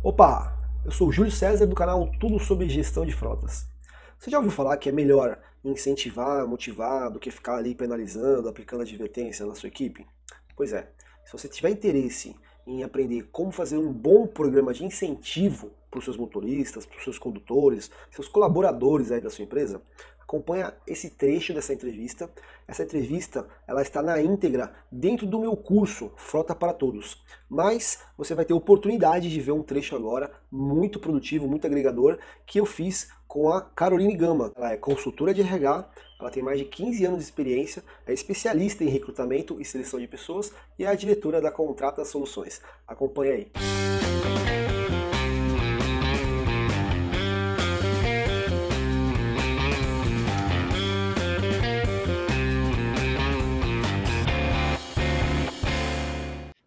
Opa! Eu sou o Júlio César do canal Tudo sobre Gestão de Frotas. Você já ouviu falar que é melhor incentivar, motivar do que ficar ali penalizando, aplicando advertência na sua equipe? Pois é, se você tiver interesse em aprender como fazer um bom programa de incentivo para os seus motoristas, para os seus condutores, seus colaboradores aí da sua empresa, acompanha esse trecho dessa entrevista. Essa entrevista ela está na íntegra dentro do meu curso Frota para Todos. Mas você vai ter oportunidade de ver um trecho agora muito produtivo, muito agregador, que eu fiz com a Caroline Gama. Ela é consultora de RH, ela tem mais de 15 anos de experiência, é especialista em recrutamento e seleção de pessoas e é a diretora da Contrata Soluções. Acompanhe aí.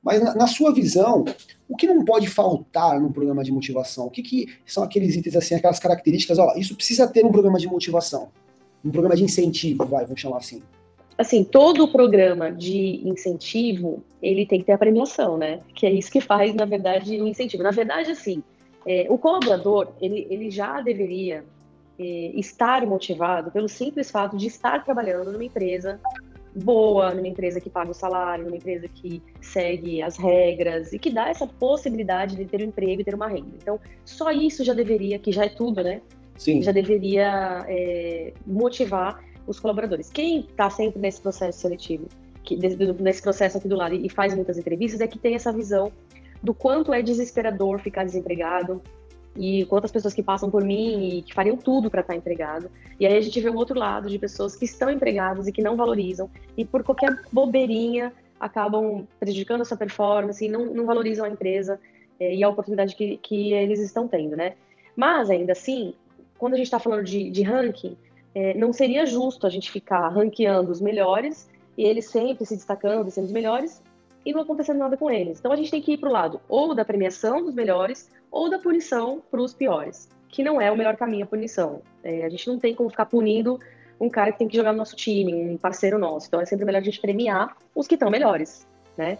Mas na, na, sua visão, o que não pode faltar no programa de motivação? O que, que são aqueles itens assim, aquelas características? Ó, isso precisa ter um programa de motivação, um programa de incentivo, vai, vamos chamar assim. Assim, todo programa de incentivo, ele tem que ter a premiação, né? Que é isso que faz, na verdade, o incentivo. Na verdade, assim, é, o colaborador, ele, ele já deveria é, estar motivado pelo simples fato de estar trabalhando numa empresa boa, numa empresa que paga o salário, numa empresa que segue as regras e que dá essa possibilidade de ter um emprego e ter uma renda. Então, só isso já deveria, que já é tudo, né? Sim. Já deveria é, motivar os colaboradores. Quem está sempre nesse processo seletivo, que, nesse processo aqui do lado e faz muitas entrevistas, é que tem essa visão do quanto é desesperador ficar desempregado, e quantas pessoas que passam por mim e que fariam tudo para estar tá empregado. E aí a gente vê o outro lado de pessoas que estão empregadas e que não valorizam e por qualquer bobeirinha acabam prejudicando a sua performance e não, não valorizam a empresa é, e a oportunidade que, que eles estão tendo, né? Mas ainda assim, quando a gente está falando de, de ranking, é, não seria justo a gente ficar ranqueando os melhores e eles sempre se destacando e sendo os melhores e não acontecendo nada com eles. Então a gente tem que ir para o lado ou da premiação dos melhores ou da punição para os piores, que não é o melhor caminho a punição. É, a gente não tem como ficar punindo um cara que tem que jogar no nosso time, um parceiro nosso. Então é sempre melhor a gente premiar os que estão melhores, né?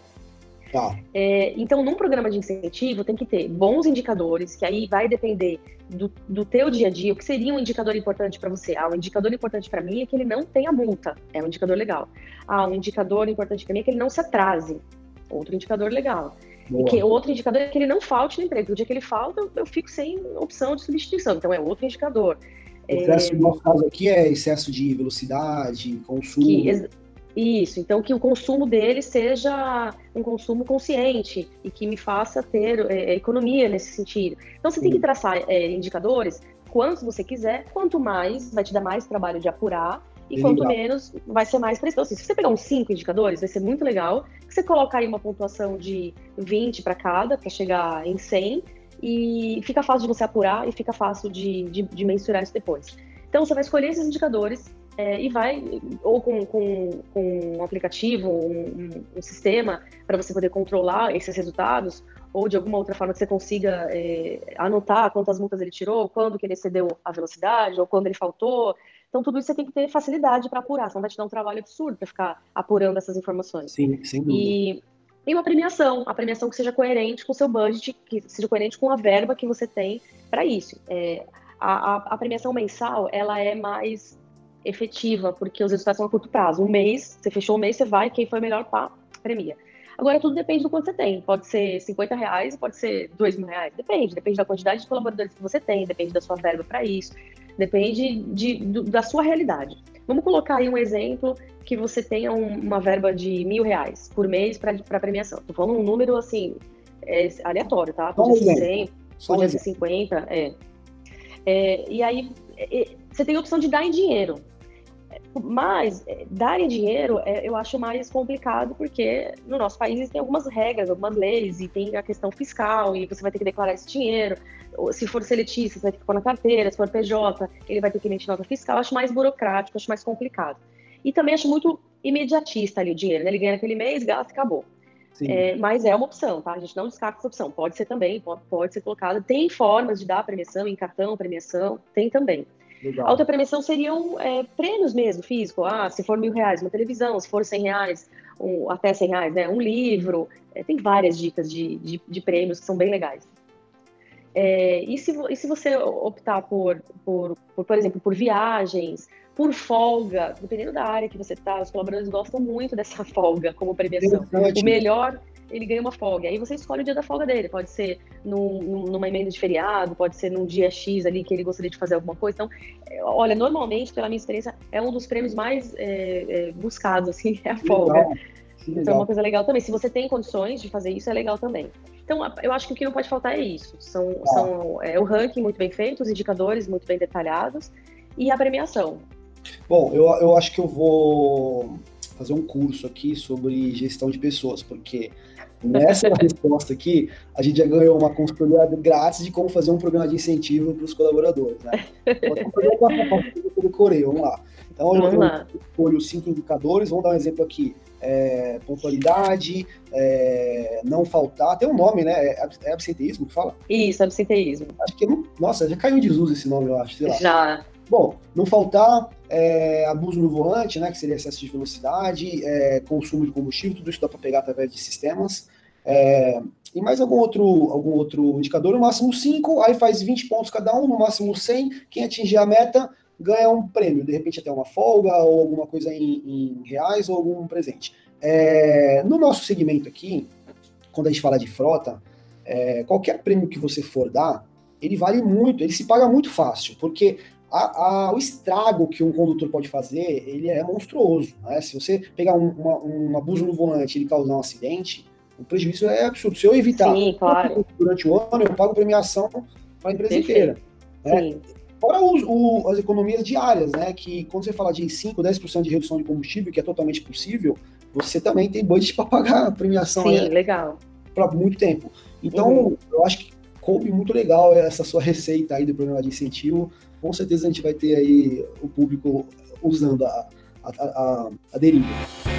Tá. É, então, num programa de incentivo, tem que ter bons indicadores, que aí vai depender do, do teu dia a dia. O que seria um indicador importante para você? Ah, um indicador importante para mim é que ele não tenha multa. É um indicador legal. Ah, um indicador importante para mim é que ele não se atrase. Outro indicador legal. Boa. Que outro indicador é que ele não falte no emprego. O dia que ele falta, eu fico sem opção de substituição. Então, é outro indicador. Excesso, é... no nosso caso aqui, é excesso de velocidade, consumo. Que, isso, então que o consumo dele seja um consumo consciente e que me faça ter é, economia nesse sentido. Então você Sim. tem que traçar é, indicadores quantos você quiser, quanto mais vai te dar mais trabalho de apurar e quanto menos vai ser mais preciso. Assim, se você pegar uns cinco indicadores, vai ser muito legal. Você colocar aí uma pontuação de 20 para cada, para chegar em 100, e fica fácil de você apurar e fica fácil de, de, de mensurar isso depois. Então você vai escolher esses indicadores é, e vai, ou com, com, com um aplicativo, um, um sistema para você poder controlar esses resultados, ou de alguma outra forma que você consiga é, anotar quantas multas ele tirou, quando que ele excedeu a velocidade, ou quando ele faltou. Então, tudo isso você tem que ter facilidade para apurar, senão vai te dar um trabalho absurdo para ficar apurando essas informações. Sim, sem dúvida. E, e uma premiação, a premiação que seja coerente com o seu budget, que seja coerente com a verba que você tem para isso. É, a, a, a premiação mensal, ela é mais efetiva, porque os resultados são a curto prazo. Um mês, você fechou um mês, você vai, quem foi melhor, pá, premia. Agora, tudo depende do quanto você tem. Pode ser 50 reais, pode ser 2 mil reais. Depende. Depende da quantidade de colaboradores que você tem, depende da sua verba para isso, depende de, do, da sua realidade. Vamos colocar aí um exemplo que você tenha um, uma verba de mil reais por mês para premiação. Estou falando um número, assim, é, aleatório, tá? Podia ser 100, podia ser 50, é. é. E aí, é, você tem a opção de dar em dinheiro. Mas é, dar em dinheiro é, eu acho mais complicado porque no nosso país tem algumas regras, algumas leis e tem a questão fiscal e você vai ter que declarar esse dinheiro. Se for seletista, você vai ter que pôr na carteira, se for PJ, ele vai ter que emitir nota fiscal. Eu acho mais burocrático, acho mais complicado. E também acho muito imediatista ali o dinheiro, né? Ele ganha aquele mês, gasta e acabou. É, mas é uma opção, tá? A gente não descarta essa opção. Pode ser também, pode, pode ser colocada. Tem formas de dar premiação em cartão, premiação, tem também. Legal. A outra premiação seriam é, prêmios mesmo, físico. Ah, se for mil reais, uma televisão, se for cem reais, um, até cem reais, né? Um livro. É, tem várias dicas de, de, de, prêmios que são bem legais. É, e, se, e se você optar por, por, por, por exemplo, por viagens, por folga, dependendo da área que você está, os colaboradores gostam muito dessa folga como premiação. O melhor, ele ganha uma folga. Aí você escolhe o dia da folga dele. Pode ser num, numa emenda de feriado, pode ser num dia X ali que ele gostaria de fazer alguma coisa. Então, é, olha, normalmente, pela minha experiência, é um dos prêmios mais é, é, buscados, assim, é a folga. Legal. Então, é uma coisa legal também. Se você tem condições de fazer isso, é legal também. Então, eu acho que o que não pode faltar é isso. São, ah. são é, o ranking muito bem feito, os indicadores muito bem detalhados e a premiação. Bom, eu, eu acho que eu vou fazer um curso aqui sobre gestão de pessoas, porque nessa resposta aqui, a gente já ganhou uma consultoria grátis de como fazer um programa de incentivo para os colaboradores. Né? Eu decorei, vamos lá. Então, vamos eu lá. escolho cinco indicadores, vamos dar um exemplo aqui é, pontualidade, é, não faltar, tem um nome, né? É, é absenteísmo que fala? Isso, absenteísmo. Acho que, nossa, já caiu em desuso esse nome, eu acho, sei lá. Já. Bom, não faltar é, abuso no volante, né, que seria excesso de velocidade, é, consumo de combustível, tudo isso dá para pegar através de sistemas. É, e mais algum outro, algum outro indicador, no máximo 5, aí faz 20 pontos cada um, no máximo 100. Quem atingir a meta ganha um prêmio, de repente até uma folga ou alguma coisa em, em reais ou algum presente. É, no nosso segmento aqui, quando a gente fala de frota, é, qualquer prêmio que você for dar, ele vale muito, ele se paga muito fácil, porque a, a, o estrago que um condutor pode fazer, ele é monstruoso. Né? Se você pegar um, uma, um abuso no volante e ele causar um acidente, o prejuízo é absurdo. Se eu evitar Sim, claro. durante o ano, eu pago premiação para a empresa inteira. Né? Fora os, o, as economias diárias, né? Que quando você fala de 5, 10% de redução de combustível, que é totalmente possível, você também tem budget para pagar a premiação. Sim, legal. Para muito tempo. Então, uhum. eu acho que coube muito legal essa sua receita aí do programa de incentivo. Com certeza a gente vai ter aí o público usando a, a, a, a deriva.